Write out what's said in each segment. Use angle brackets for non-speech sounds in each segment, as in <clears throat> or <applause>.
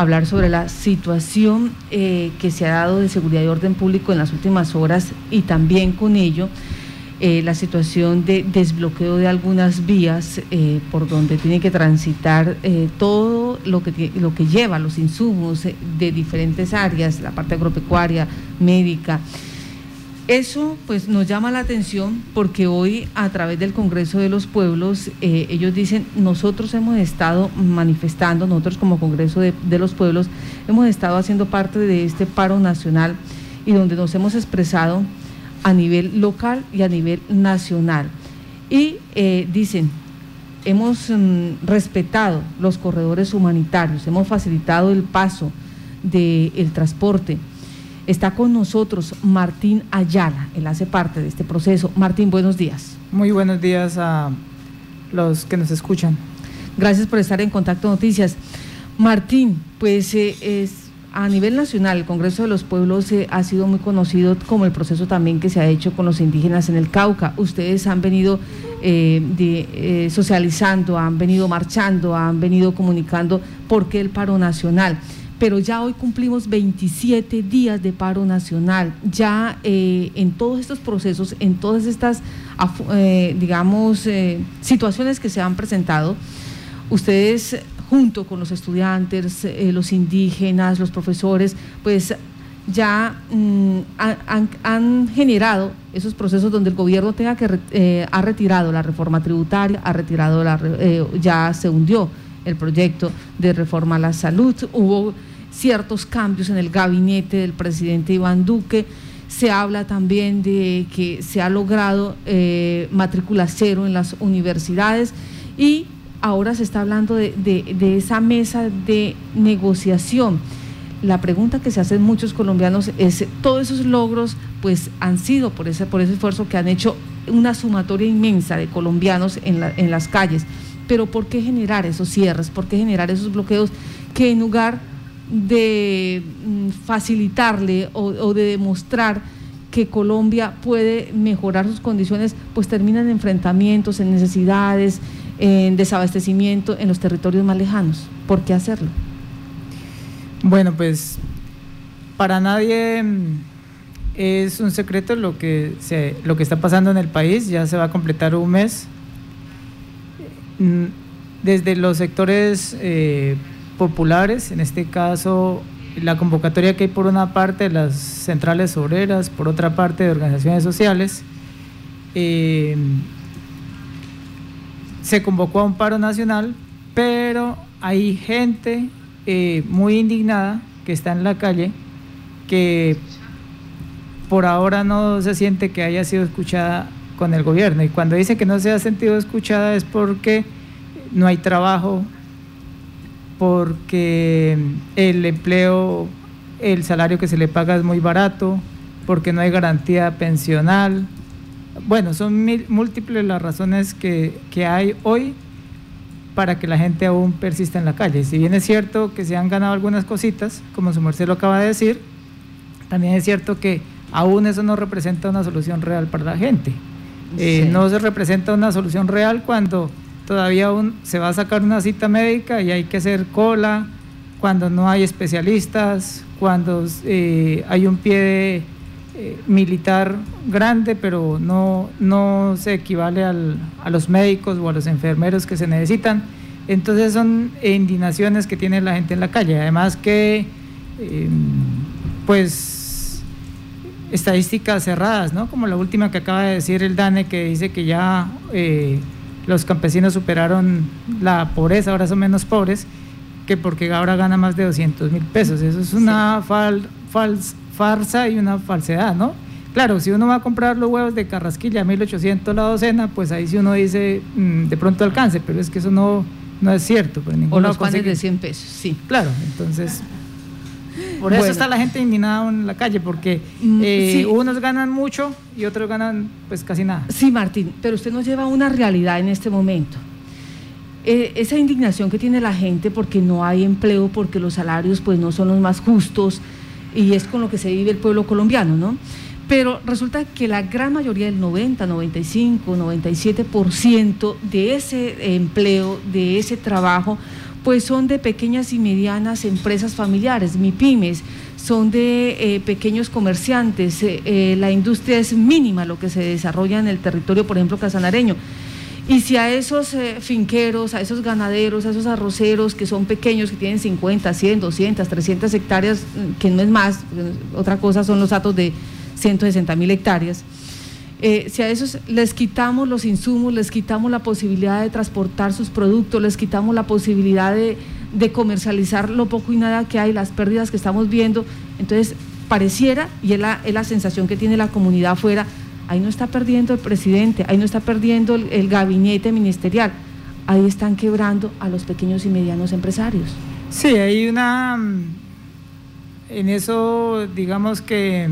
hablar sobre la situación eh, que se ha dado de seguridad y orden público en las últimas horas y también con ello eh, la situación de desbloqueo de algunas vías eh, por donde tiene que transitar todo lo que, lo que lleva los insumos de diferentes áreas, la parte agropecuaria, médica. Eso pues nos llama la atención porque hoy a través del Congreso de los Pueblos eh, ellos dicen nosotros hemos estado manifestando, nosotros como Congreso de, los Pueblos hemos estado haciendo parte de este paro nacional y donde nos hemos expresado a nivel local y a nivel nacional. Y eh, dicen, hemos mm, respetado los corredores humanitarios, hemos facilitado el paso del transporte Está con nosotros Martín Ayala, él hace parte de este proceso. Martín, buenos días. Muy buenos días a los que nos escuchan. Gracias por estar en Contacto Noticias. Martín, pues eh, es, a nivel nacional el Congreso de los Pueblos eh, ha sido muy conocido como el proceso también que se ha hecho con los indígenas en el Cauca. Ustedes han venido eh, socializando, han venido marchando, han venido comunicando por qué el paro nacional pero ya hoy cumplimos 27 días de paro nacional. Ya eh, en todos estos procesos, en todas estas, eh, digamos, eh, situaciones que se han presentado, ustedes junto con los estudiantes, los indígenas, los profesores, pues ya mm, han, generado esos procesos donde el gobierno tenga que ha retirado la reforma tributaria, ha retirado la ya se hundió el proyecto de reforma a la salud, hubo ciertos cambios en el gabinete del presidente Iván Duque. Se habla también de que se ha logrado eh, matrícula cero en las universidades y ahora se está hablando de, esa mesa de negociación. La pregunta que se hacen muchos colombianos es, todos esos logros pues han sido por ese, por ese esfuerzo que han hecho una sumatoria inmensa de colombianos en, en las calles. Pero ¿por qué generar esos cierres? ¿Por qué generar esos bloqueos que en lugar de mm, facilitarle o, de demostrar que Colombia puede mejorar sus condiciones, pues terminan en enfrentamientos, en necesidades, en desabastecimiento en los territorios más lejanos. ¿Por qué hacerlo? Bueno, pues para nadie mm, es un secreto lo que, se, lo que está pasando en el país, ya se va a completar un mes. Mm, desde los sectores eh, populares, en este caso la convocatoria que hay por una parte de las centrales obreras, por otra parte de organizaciones sociales, eh, se convocó a un paro nacional, pero hay gente eh, muy indignada que está en la calle, que por ahora no se siente que haya sido escuchada con el gobierno. Y cuando dice que no se ha sentido escuchada es porque no hay trabajo, porque el empleo, el salario que se le paga es muy barato, porque no hay garantía pensional. Bueno, son múltiples las razones que, hay hoy para que la gente aún persista en la calle. Si bien es cierto que se han ganado algunas cositas, como su merced lo acaba de decir, también es cierto que aún eso no representa una solución real para la gente. Eh, no se representa una solución real cuando todavía aún se va a sacar una cita médica y hay que hacer cola, cuando no hay especialistas, cuando eh, hay un pie eh, militar grande, pero no, no se equivale a los médicos o a los enfermeros que se necesitan. Entonces son indignaciones que tiene la gente en la calle. Además que, em, pues, estadísticas cerradas, ¿no? Como la última que acaba de decir el DANE, que dice que ya... Los campesinos superaron la pobreza, ahora son menos pobres, que porque ahora gana más de 200 mil pesos. Eso es una fal, farsa y una falsedad, ¿no? Claro, si uno va a comprar los huevos de Carrasquilla a 1800 la docena, pues ahí sí uno dice mm, de pronto alcance, pero es que eso no, no es cierto. Pues o los panes de 100 pesos, sí. Claro, entonces por eso está la gente indignada en la calle, porque mm, eh, unos ganan mucho y otros ganan pues casi nada. Sí, Martín, pero usted nos lleva a una realidad en este momento. Eh, esa indignación que tiene la gente porque no hay empleo, porque los salarios pues no son los más justos y es con lo que se vive el pueblo colombiano, ¿no? Pero resulta que la gran mayoría del 90, 95, 97% de ese empleo, de ese trabajo, pues son de pequeñas y medianas empresas familiares, MIPIMES, son de eh, pequeños comerciantes, eh, eh, la industria es mínima lo que se desarrolla en el territorio, por ejemplo, casanareño. Y si a esos finqueros, a esos ganaderos, a esos arroceros que son pequeños, que tienen 50, 100, 200, 300 hectáreas, que no es más, otra cosa son los datos de 160 mil hectáreas, si a esos les quitamos los insumos, les quitamos la posibilidad de transportar sus productos, les quitamos la posibilidad de, comercializar lo poco y nada que hay, las pérdidas que estamos viendo. Entonces, pareciera, y es la, es la sensación que tiene la comunidad afuera, ahí no está perdiendo el presidente, ahí no está perdiendo el, gabinete ministerial, ahí están quebrando a los pequeños y medianos empresarios. Sí, hay una... En eso, digamos que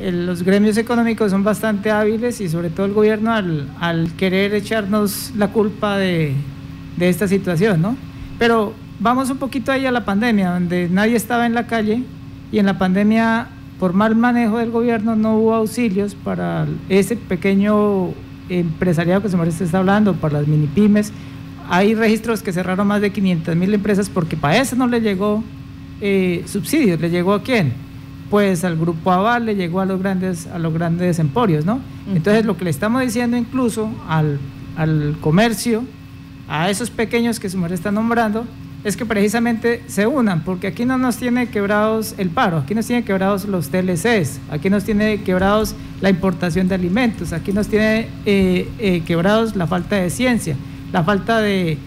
los gremios económicos son bastante hábiles y sobre todo el gobierno al, querer echarnos la culpa de, esta situación, ¿no? Pero vamos un poquito ahí a la pandemia, donde nadie estaba en la calle y en la pandemia, por mal manejo del gobierno, no hubo auxilios para ese pequeño empresariado que se está hablando, para las mini pymes. Hay registros que cerraron más de 500 mil empresas porque para eso no le llegó eh, subsidios. ¿Le llegó a quién? Pues al grupo Aval, le llegó a los grandes, a los grandes emporios, ¿no? Entonces lo que le estamos diciendo incluso al, al comercio, a esos pequeños que su mujer está nombrando, es que precisamente se unan, porque aquí no nos tiene quebrados el paro, aquí nos tiene quebrados los TLCs, aquí nos tiene quebrados la importación de alimentos, aquí nos tiene eh, eh, quebrados la falta de ciencia, la falta de,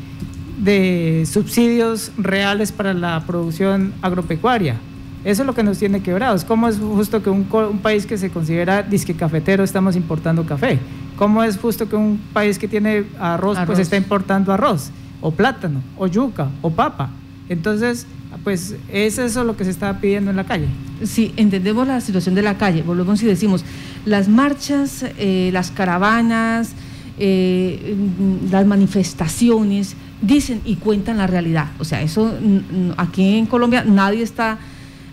subsidios reales para la producción agropecuaria. Eso es lo que nos tiene quebrados. ¿Cómo es justo que un, un país que se considera disque cafetero estamos importando café? ¿Cómo es justo que un país que tiene arroz, pues está importando arroz, o plátano, o yuca, o papa? Entonces, pues es eso lo que se está pidiendo en la calle. Sí, entendemos la situación de la calle, volvemos y decimos, las marchas, eh, las caravanas, eh, las manifestaciones dicen y cuentan la realidad. O sea, eso aquí en Colombia nadie está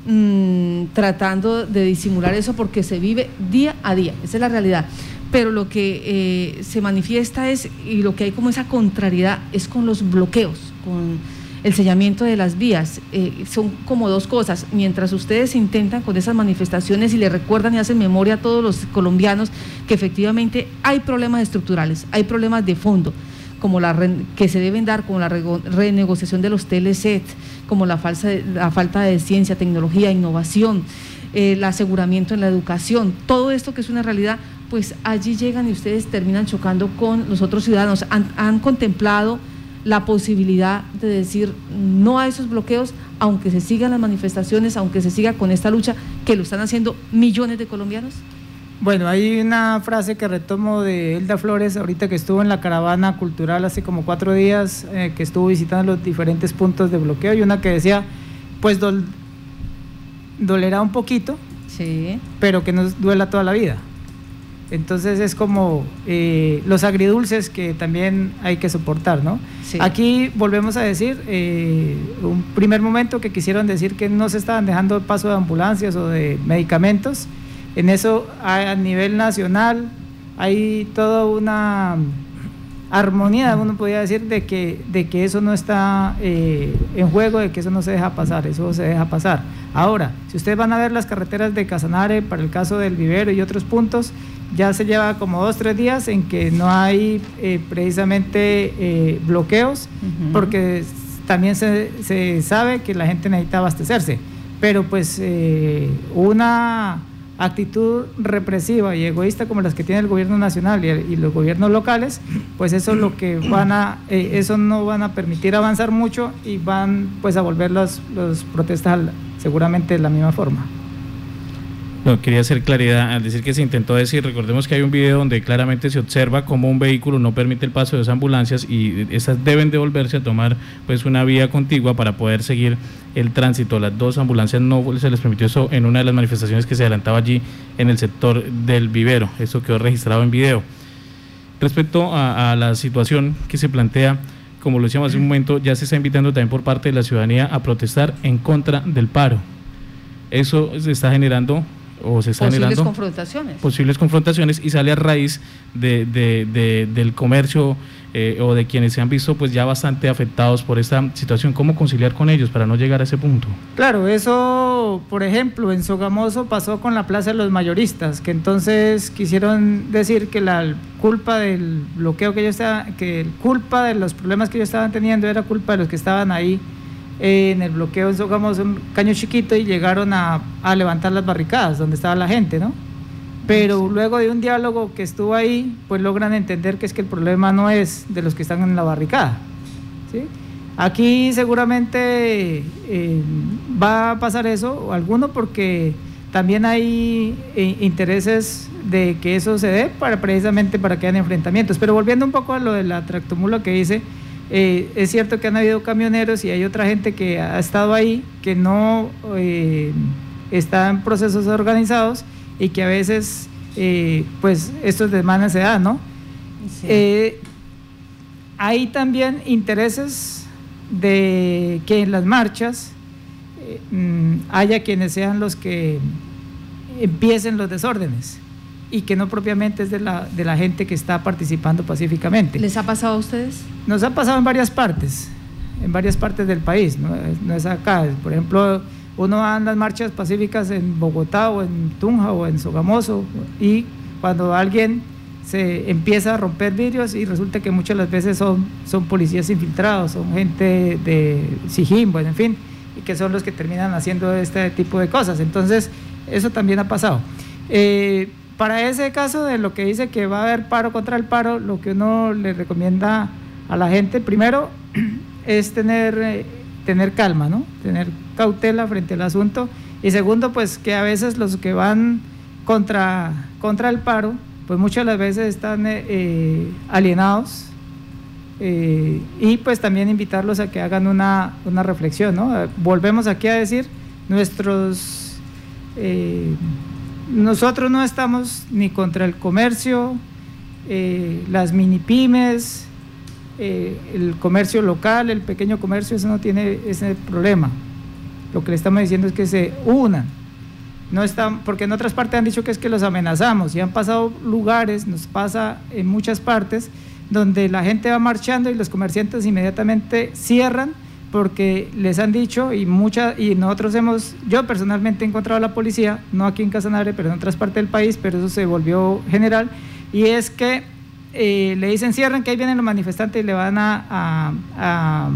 mm, tratando de disimular eso porque se vive día a día, esa es la realidad pero lo que eh, se manifiesta es, y lo que hay como esa contrariedad, es con los bloqueos, con el sellamiento de las vías. Eh, son como dos cosas. Mientras ustedes intentan con esas manifestaciones y le recuerdan y hacen memoria a todos los colombianos que efectivamente hay problemas estructurales, hay problemas de fondo como la que se deben dar como la renegociación de los TLC, como la, falsa, la falta de ciencia, tecnología, innovación, el aseguramiento en la educación, todo esto que es una realidad, pues allí llegan y ustedes terminan chocando con los otros ciudadanos. Han, contemplado la posibilidad de decir no a esos bloqueos, aunque se sigan las manifestaciones, aunque se siga con esta lucha que lo están haciendo millones de colombianos? Bueno, hay una frase que retomo de Elda Flores, ahorita que estuvo en la caravana cultural hace como cuatro días, eh, que estuvo visitando los diferentes puntos de bloqueo, y una que decía, pues dolerá un poquito, sí. pero que nos duela toda la vida. Entonces es como eh, los agridulces que también hay que soportar, ¿no? Aquí volvemos a decir, eh, un primer momento que quisieron decir que no se estaban dejando paso de ambulancias o de medicamentos. En eso a nivel nacional hay toda una armonía, uno podría decir, de que, de que eso no está eh, en juego, de que eso no se deja pasar, eso se deja pasar. Ahora, si ustedes van a ver las carreteras de Casanare, para el caso del vivero y otros puntos, ya se lleva como dos, tres días en que no hay eh, precisamente eh, bloqueos, porque también se, se, sabe que la gente necesita abastecerse. Pero pues una actitud represiva y egoísta como las que tiene el gobierno nacional y, los gobiernos locales, pues eso es lo que van a, eso no van a permitir avanzar mucho y van pues a volver los protestas seguramente de la misma forma. No, quería hacer claridad al decir que se intentó decir, recordemos que hay un video donde claramente se observa cómo un vehículo no permite el paso de esas ambulancias y esas deben devolverse a tomar pues una vía contigua para poder seguir el tránsito. Las dos ambulancias no se les permitió eso en una de las manifestaciones que se adelantaba allí en el sector del vivero. Eso quedó registrado en video. Respecto a, a la situación que se plantea, como lo decíamos hace un momento, ya se está invitando también por parte de la ciudadanía a protestar en contra del paro. Eso se está generando o se están posibles confrontaciones. Posibles confrontaciones y sale a raíz de, del comercio eh, o de quienes se han visto pues ya bastante afectados por esta situación. ¿Cómo conciliar con ellos para no llegar a ese punto? Claro, eso, por ejemplo, en Sogamoso pasó con la Plaza de los Mayoristas, que entonces quisieron decir que la culpa del bloqueo que ellos estaban, que culpa de los problemas que ellos estaban teniendo era culpa de los que estaban ahí en el bloqueo en Sogamoso, un caño chiquito, y llegaron a, a levantar las barricadas donde estaba la gente, ¿no? Pero luego de un diálogo que estuvo ahí, pues logran entender que es que el problema no es de los que están en la barricada. ¿sí? Aquí seguramente eh, va a pasar eso, alguno porque también hay eh, intereses de que eso se dé para precisamente para que haya enfrentamientos. Pero volviendo un poco a lo de la tractomula que dice, eh, es cierto que han habido camioneros y hay otra gente que ha estado ahí que no está en procesos organizados y que a veces eh, pues estos demandas se dan, ¿no? Eh, hay también intereses de que en las marchas eh, mm, haya quienes sean los que empiecen los desórdenes y que no propiamente es de la, de la gente que está participando pacíficamente. ¿Les ha pasado a ustedes? Nos ha pasado en varias partes, en varias partes del país, no, no es acá. Por ejemplo, uno va en las marchas pacíficas en Bogotá o en Tunja o en Sogamoso y cuando alguien se empieza a romper vidrios y resulta que muchas las veces son, son policías infiltrados, son gente de Sijín, bueno, en fin, y que son los que terminan haciendo este tipo de cosas. Entonces, eso también ha pasado. Eh, para ese caso de lo que dice que va a haber paro contra el paro, lo que uno le recomienda a la gente, primero, <clears throat> es tener, eh, tener calma, ¿no? Tener cautela frente al asunto. Y segundo, pues que a veces los que van contra, contra el paro, pues muchas las veces están eh, eh, alienados. Y pues también invitarlos a que hagan una, una reflexión, ¿no? Volvemos aquí a decir, nuestros... nosotros no estamos ni contra el comercio, las mini pymes, el comercio local, el pequeño comercio, eso no tiene ese problema. Lo que le estamos diciendo es que se unan. No están, porque en otras partes han dicho que es que los amenazamos y han pasado lugares, nos pasa en muchas partes, donde la gente va marchando y los comerciantes inmediatamente cierran porque les han dicho y muchas y nosotros hemos yo personalmente he encontrado a la policía no aquí en Casanare pero en otras partes del país pero eso se volvió general y es que eh, le dicen cierran que ahí vienen los manifestantes y le van a, a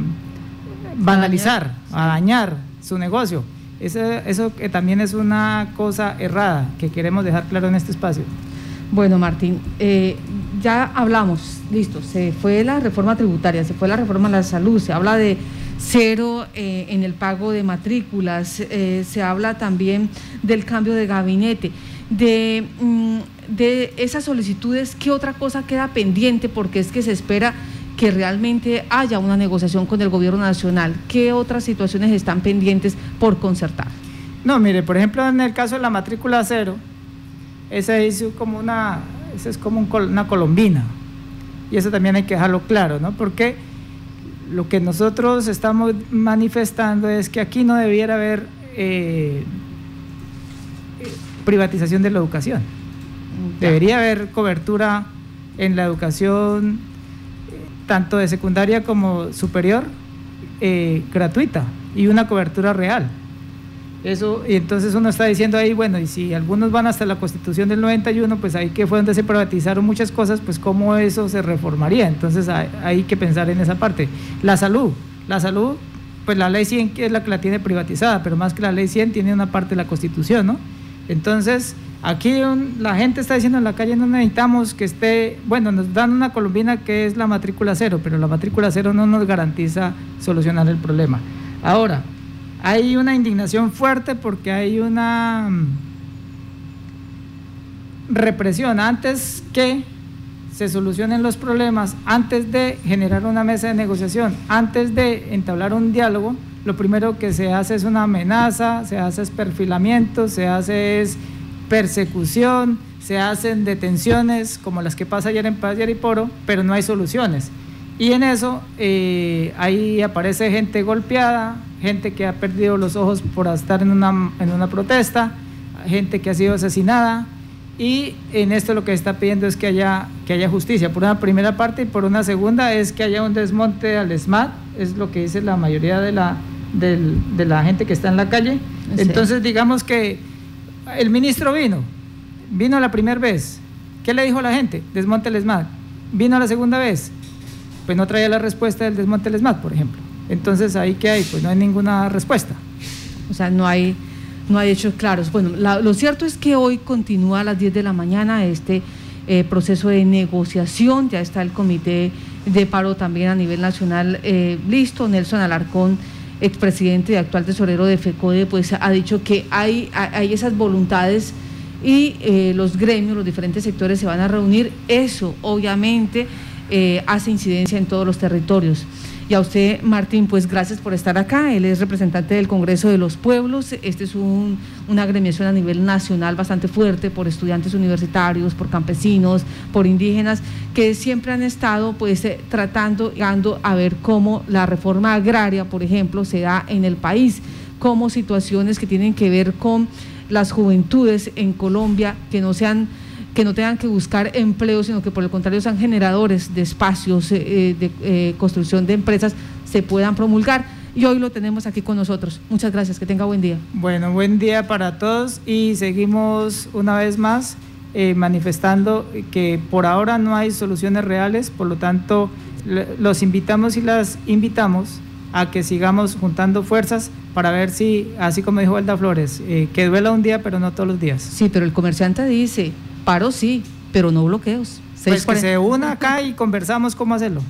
vandalizar a dañar su negocio. Eso, eso también es una cosa errada que queremos dejar claro en este espacio. Bueno, Martín, eh, ya hablamos, listo, se fue la reforma tributaria, se fue la reforma de la salud, se habla de cero eh, en el pago de matrículas, eh, se habla también del cambio de gabinete, de, mm, de esas solicitudes, ¿qué otra cosa queda pendiente? Porque es que se espera que realmente haya una negociación con el gobierno nacional? ¿Qué otras situaciones están pendientes por concertar? No, mire, por ejemplo, en el caso de la matrícula cero, esa es como una, esa es como una colombina. Y eso también hay que dejarlo claro, ¿no? Porque lo que nosotros estamos manifestando es que aquí no debiera haber eh, privatización de la educación. Debería haber cobertura en la educación tanto de secundaria como superior, eh, gratuita y una cobertura real. Eso, y entonces uno está diciendo ahí, bueno, y si algunos van hasta la constitución del 91, pues ahí que fue donde se privatizaron muchas cosas, pues cómo eso se reformaría. Entonces hay, hay que pensar en esa parte. La salud, la salud, pues la ley 100 es la que la tiene privatizada, pero más que la ley 100 tiene una parte de la constitución, ¿no? Entonces, Aquí la gente está diciendo en la calle no necesitamos que esté, bueno, nos dan una colombina que es la matrícula cero, pero la matrícula cero no nos garantiza solucionar el problema. Ahora, hay una indignación fuerte porque hay una mm, represión antes que se solucionen los problemas, antes de generar una mesa de negociación, antes de entablar un diálogo, lo primero que se hace es una amenaza, se hace es perfilamiento, se hace es persecución, se hacen detenciones como las que pasa ayer en Paz y Ariporo, pero no hay soluciones. Y en eso eh, ahí aparece gente golpeada, gente que ha perdido los ojos por estar en una, en una protesta, gente que ha sido asesinada y en esto lo que está pidiendo es que haya, que haya justicia, por una primera parte y por una segunda es que haya un desmonte al SMAT, es lo que dice la mayoría de la, de la gente que está en la calle. Entonces digamos que el ministro vino, vino la primera vez, ¿qué le dijo a la gente? Desmonte el SMAT. Vino la segunda vez, pues no traía la respuesta del desmonte del SMAT, por ejemplo. Entonces ahí qué hay, pues no hay ninguna respuesta. O sea, no hay no hay hechos claros. Bueno, lo cierto es que hoy continúa a las 10 de la mañana este eh, proceso de negociación, ya está el comité de paro también a nivel nacional eh, listo. Nelson Alarcón, expresidente y actual tesorero de FECODE, pues ha dicho que hay, hay esas voluntades y eh, los gremios, los diferentes sectores se van a reunir. Eso obviamente hace incidencia en todos los territorios. Y a usted, Martín, pues gracias por estar acá. Él es representante del Congreso de los Pueblos. Este es una agremiación a nivel nacional bastante fuerte por estudiantes universitarios, por campesinos, por indígenas, que siempre han estado pues eh, tratando, dando a ver cómo la reforma agraria, por ejemplo, se da en el país, como situaciones que tienen que ver con las juventudes en Colombia que no sean que no tengan que buscar empleo, sino que por el contrario sean generadores de espacios eh, eh, de eh, construcción de empresas, se puedan promulgar. Y hoy lo tenemos aquí con nosotros. Muchas gracias, que tenga buen día. Bueno, buen día para todos y seguimos una vez más manifestando que por ahora no hay soluciones reales, por lo tanto los invitamos y las invitamos a que sigamos juntando fuerzas para ver si, así como dijo Elda Flores, que duela un día, pero no todos los días. Sí, pero el comerciante dice, Paro sí, pero no bloqueos. Pues que se una acá y conversamos cómo hacerlo.